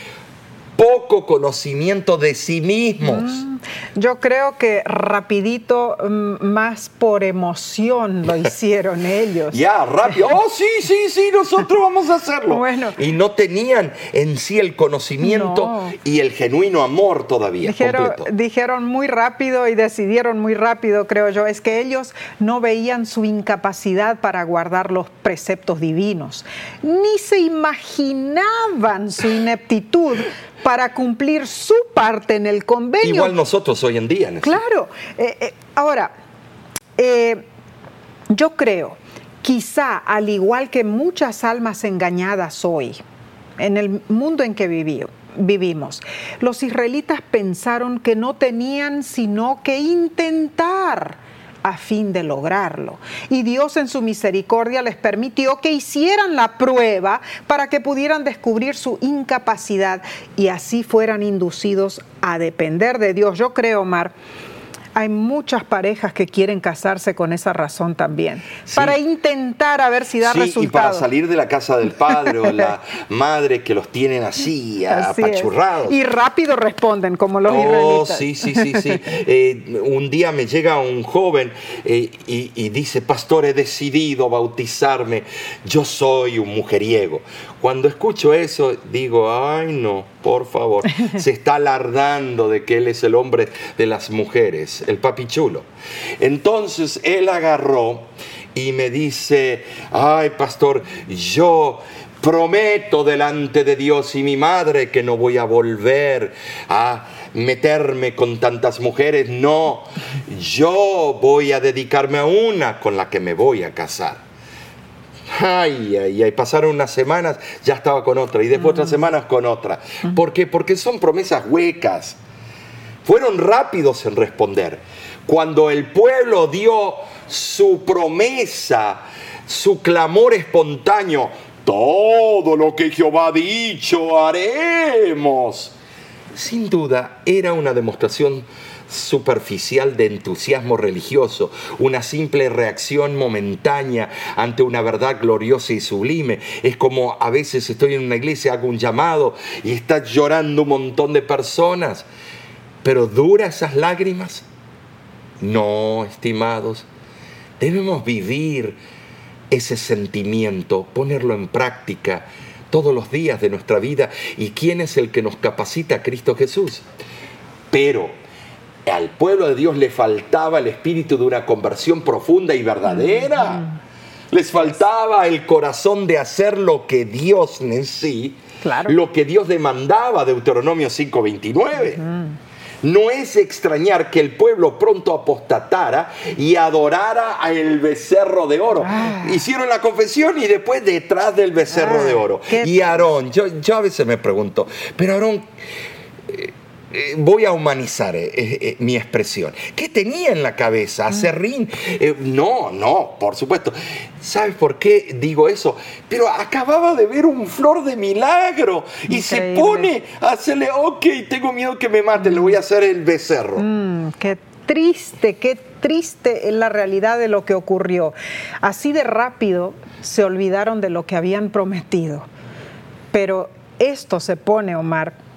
poco conocimiento de sí mismos. Mm, yo creo que rapidito, mm, más por emoción lo hicieron ellos. Ya, rápido. Oh, sí, sí, sí, nosotros vamos a hacerlo. Bueno. Y no tenían en sí el conocimiento y el genuino amor todavía. Dijeron, dijeron muy rápido y decidieron muy rápido, creo yo. Es que ellos no veían su incapacidad para guardar los preceptos divinos, ni se imaginaban su ineptitud para cumplir su parte en el convenio. Igual nosotros hoy en día. Claro. Eh, eh, ahora, eh, yo creo, quizá al igual que muchas almas engañadas hoy, en el mundo en que vivimos, los israelitas pensaron que no tenían sino que intentar a fin de lograrlo. Y Dios en su misericordia les permitió que hicieran la prueba para que pudieran descubrir su incapacidad y así fueran inducidos a depender de Dios. Yo creo, Omar, hay muchas parejas que quieren casarse con esa razón también, para intentar a ver si da sí, Y para salir de la casa del padre o la madre que los tienen así, apachurrados. Y rápido responden, como los oh, Sí, sí, sí, sí. Eh, un día me llega un joven eh, y, y dice, pastor, he decidido bautizarme, yo soy un mujeriego. Cuando escucho eso, digo, ay no, por favor, se está alardando de que él es el hombre de las mujeres, el papichulo. Entonces él agarró y me dice, ay pastor, yo Prometo delante de Dios y mi madre que no voy a volver a meterme con tantas mujeres. No, yo voy a dedicarme a una con la que me voy a casar. Ay, ay, ay, pasaron unas semanas, ya estaba con otra, y después otras semanas con otra. ¿Por qué? Porque son promesas huecas. Fueron rápidos en responder. Cuando el pueblo dio su promesa, su clamor espontáneo, todo lo que Jehová ha dicho haremos. Sin duda era una demostración superficial de entusiasmo religioso, una simple reacción momentánea ante una verdad gloriosa y sublime. Es como a veces estoy en una iglesia, hago un llamado y está llorando un montón de personas. Pero ¿dura esas lágrimas? No, estimados. Debemos vivir ese sentimiento, ponerlo en práctica todos los días de nuestra vida. ¿Y quién es el que nos capacita? Cristo Jesús. Pero al pueblo de Dios le faltaba el espíritu de una conversión profunda y verdadera. Les faltaba el corazón de hacer lo que Dios en sí, lo que Dios demandaba, Deuteronomio 5:29. No es extrañar que el pueblo pronto apostatara y adorara al becerro de oro. Ah. Hicieron la confesión y después detrás del becerro de ah, oro. Y Aarón, yo, yo a veces me pregunto, pero Aarón, eh, voy a humanizar eh, eh, mi expresión. ¿Qué tenía en la cabeza? Mm. ¿Acerrín? no, no, por supuesto. ¿Sabes por qué digo eso? Pero acababa de ver un flor de milagro y se pone a hacerle, ok, tengo miedo que me mate, le voy a hacer el becerro. Mm, qué triste, qué triste es la realidad de lo que ocurrió. Así de rápido se olvidaron de lo que habían prometido. Pero esto se pone, Omar,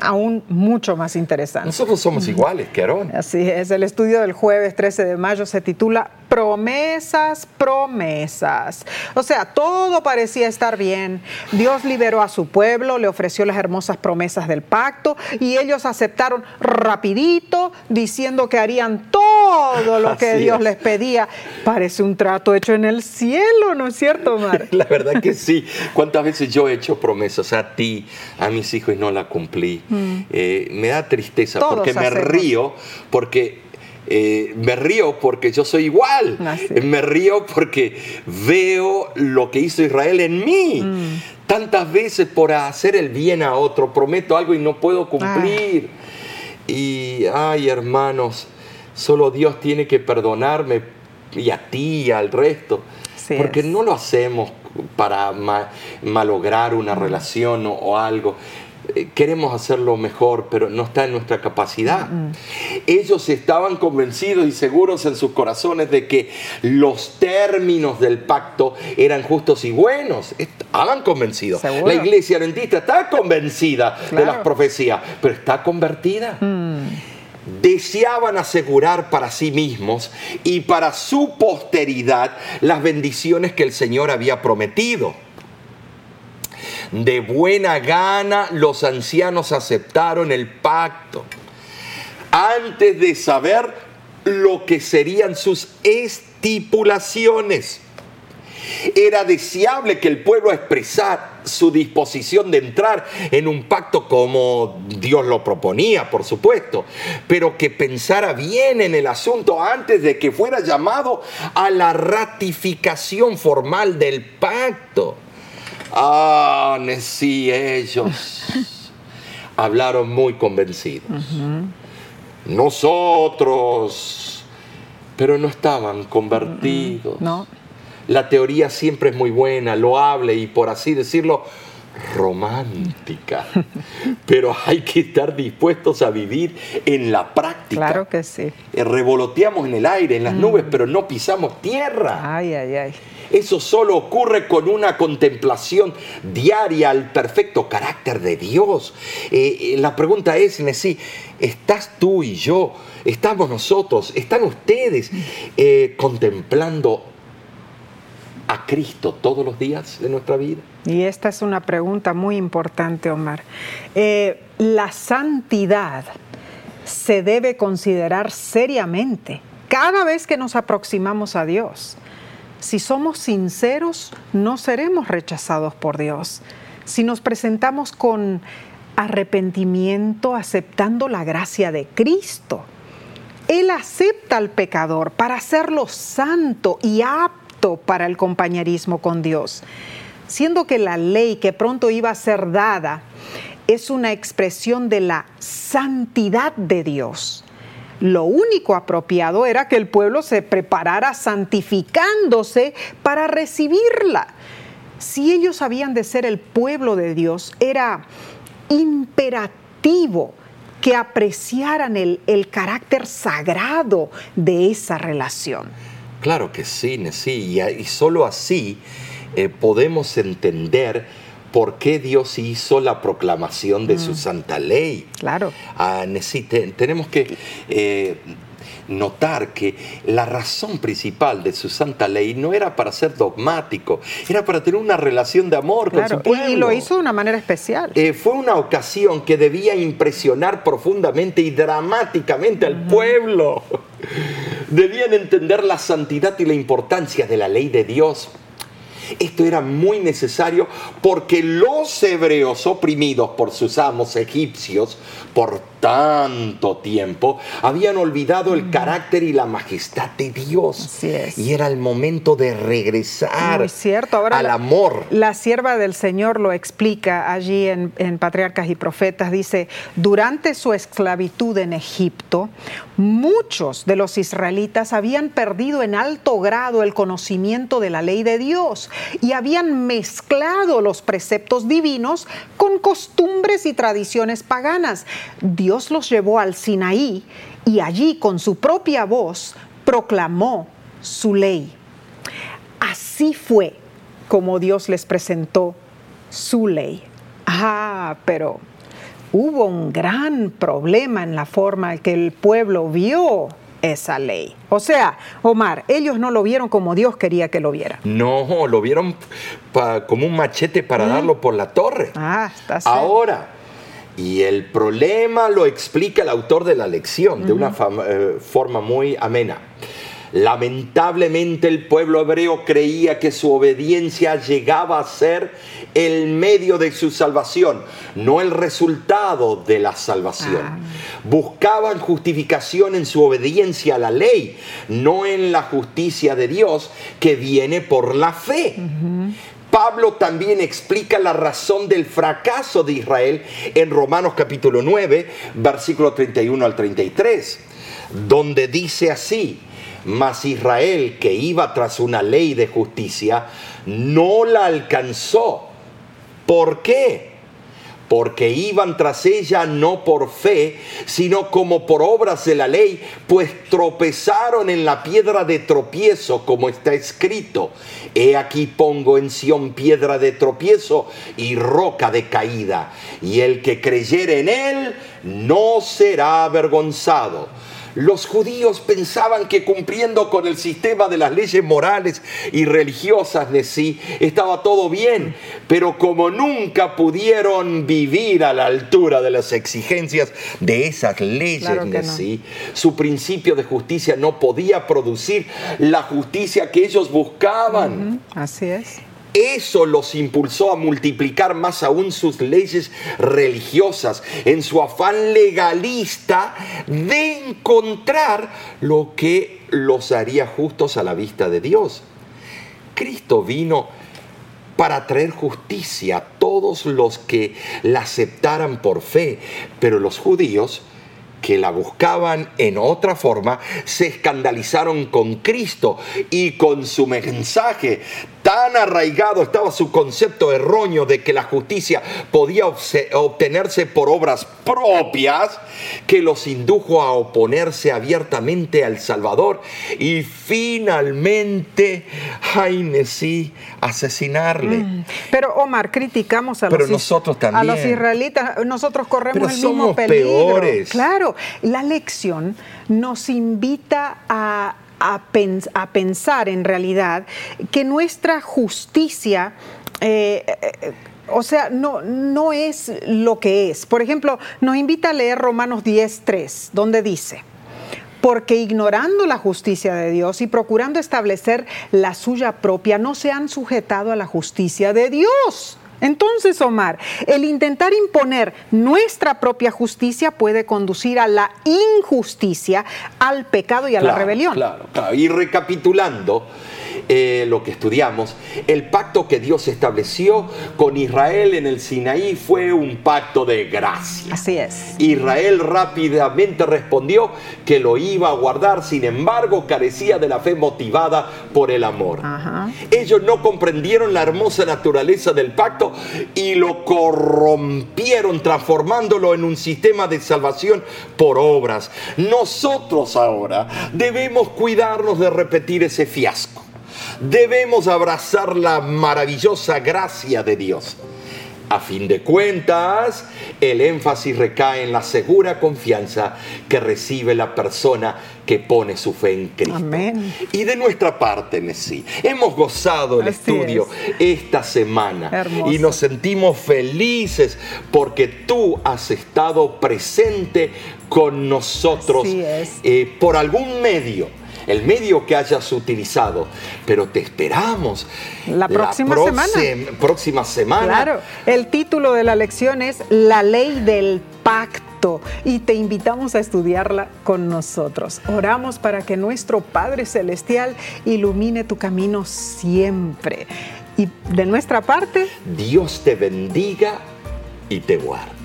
aún mucho más interesante. Nosotros somos iguales que Aarón. Así es, el estudio del jueves 13 de mayo se titula promesas, promesas. O sea, todo parecía estar bien. Dios liberó a su pueblo, le ofreció las hermosas promesas del pacto y ellos aceptaron rapidito diciendo que harían todo lo que Dios les pedía. Parece un trato hecho en el cielo, ¿no es cierto, Omar? La verdad que sí. ¿Cuántas veces yo he hecho promesas a ti, a mis hijos y no la cumplí? Mm. Eh, me da tristeza porque me río, porque eh, me río porque yo soy igual. Ah, me río porque veo lo que hizo Israel en mí. Mm. Tantas veces por hacer el bien a otro, prometo algo y no puedo cumplir. Ah. Y, ay, hermanos, solo Dios tiene que perdonarme y a ti y al resto. porque no lo hacemos para malograr una mm. relación o algo. Queremos hacerlo mejor, pero no está en nuestra capacidad. Ellos estaban convencidos y seguros en sus corazones de que los términos del pacto eran justos y buenos. Estaban convencidos. La iglesia adventista está convencida de las profecías, pero está convertida. Mm. deseaban asegurar para sí mismos y para su posteridad las bendiciones que el Señor había prometido. De buena gana los ancianos aceptaron el pacto antes de saber lo que serían sus estipulaciones. Era deseable que el pueblo expresara su disposición de entrar en un pacto como Dios lo proponía, por supuesto, pero que pensara bien en el asunto antes de que fuera llamado a la ratificación formal del pacto. Ah, sí, ellos hablaron muy convencidos. Nosotros, pero no estaban convertidos. No. La teoría siempre es muy buena, loable y por así decirlo, romántica. Pero hay que estar dispuestos a vivir en la práctica. Claro que sí. Eh, revoloteamos en el aire, en las mm. nubes, pero no pisamos tierra. Ay, ay, ay. Eso solo ocurre con una contemplación diaria al perfecto carácter de Dios. Eh, eh, la pregunta es, Nesí, ¿estás tú y yo? ¿Estamos nosotros? ¿Están ustedes eh, contemplando a Cristo todos los días de nuestra vida? Y esta es una pregunta muy importante, Omar. la santidad se debe considerar seriamente cada vez que nos aproximamos a Dios Si somos sinceros, no seremos rechazados por Dios. Si nos presentamos con arrepentimiento, aceptando la gracia de Cristo, Él acepta al pecador para hacerlo santo y apto para el compañerismo con Dios. Siendo que la ley que pronto iba a ser dada es una expresión de la santidad de Dios. Lo único apropiado era que el pueblo se preparara santificándose para recibirla. Si ellos habían de ser el pueblo de Dios, era imperativo que apreciaran el, carácter sagrado de esa relación. Claro que sí, sí, y, solo así eh, podemos entender por qué Dios hizo la proclamación de su mm. santa ley. Claro. Ah, tenemos que eh, notar que la razón principal de su santa ley no era para ser dogmático, era para tener una relación de amor con su pueblo. Y lo hizo de una manera especial. Eh, fue una ocasión que debía impresionar profundamente y dramáticamente al pueblo. Debían entender la santidad y la importancia de la ley de Dios esto era muy necesario porque los hebreos oprimidos por sus amos egipcios por tanto tiempo habían olvidado el mm. carácter y la majestad de Dios. Y era el momento de regresar cierto. al amor. La sierva del Señor lo explica allí en, en Patriarcas y Profetas. Dice, durante su esclavitud en Egipto, muchos de los israelitas habían perdido en alto grado el conocimiento de la ley de Dios y habían mezclado los preceptos divinos con costumbres y tradiciones paganas. Dios los llevó al Sinaí y allí con su propia voz proclamó su ley. Así fue como Dios les presentó su ley. Ah, pero hubo un gran problema en la forma que el pueblo vio esa ley. O sea, Omar, ellos no lo vieron como Dios quería que lo viera. No, lo vieron como un machete para mm. darlo por la torre. Ah, está Ahora, y el problema lo explica el autor de la lección de una eh, forma muy amena. Lamentablemente el pueblo hebreo creía que su obediencia llegaba a ser el medio de su salvación, no el resultado de la salvación. Ah. Buscaban justificación en su obediencia a la ley, no en la justicia de Dios que viene por la fe. Pablo también explica la razón del fracaso de Israel en Romanos capítulo 9, versículo 31 al 33, donde dice así, mas Israel que iba tras una ley de justicia, no la alcanzó. ¿Por qué? porque iban tras ella no por fe, sino como por obras de la ley, pues tropezaron en la piedra de tropiezo, como está escrito. He aquí pongo en Sión piedra de tropiezo y roca de caída, y el que creyere en él no será avergonzado. Los judíos pensaban que cumpliendo con el sistema de las leyes morales y religiosas de sí estaba todo bien, pero como nunca pudieron vivir a la altura de las exigencias de esas leyes de sí, su principio de justicia no podía producir la justicia que ellos buscaban. Así es. Eso los impulsó a multiplicar más aún sus leyes religiosas en su afán legalista de encontrar lo que los haría justos a la vista de Dios. Cristo vino para traer justicia a todos los que la aceptaran por fe, pero los judíos que la buscaban en otra forma, se escandalizaron con Cristo y con su mensaje. Tan arraigado estaba su concepto erróneo de que la justicia podía obtenerse por obras propias que los indujo a oponerse abiertamente al Salvador y finalmente, ay, sí, asesinarle. Mm. Pero Omar, criticamos a, los, nosotros a los israelitas, nosotros corremos el mismo peligro. Peores. Claro, la lección nos invita a, pensar en realidad que nuestra justicia... Eh, eh, o sea, no, no es lo que es. Por ejemplo, nos invita a leer Romanos 10.3, donde dice, porque ignorando la justicia de Dios y procurando establecer la suya propia, no se han sujetado a la justicia de Dios. Entonces, Omar, el intentar imponer nuestra propia justicia puede conducir a la injusticia, al pecado y a la rebelión. Claro, claro. Y recapitulando, eh, lo que estudiamos, el pacto que Dios estableció con Israel en el Sinaí fue un pacto de gracia. Así es. Israel rápidamente respondió que lo iba a guardar, sin embargo carecía de la fe motivada por el amor. Ellos no comprendieron la hermosa naturaleza del pacto y lo corrompieron transformándolo en un sistema de salvación por obras. Nosotros ahora debemos cuidarnos de repetir ese fiasco debemos abrazar la maravillosa gracia de Dios. A fin de cuentas, el énfasis recae en la segura confianza que recibe la persona que pone su fe en Cristo. Amén. Y de nuestra parte, Messi, hemos gozado el estudio esta semana y nos sentimos felices porque tú has estado presente con nosotros eh, por algún medio el medio que hayas utilizado, pero te esperamos la próxima semana. Próxima semana. Claro, el título de la lección es La ley del pacto y te invitamos a estudiarla con nosotros. Oramos para que nuestro Padre Celestial ilumine tu camino siempre. Y de nuestra parte, Dios te bendiga y te guarde.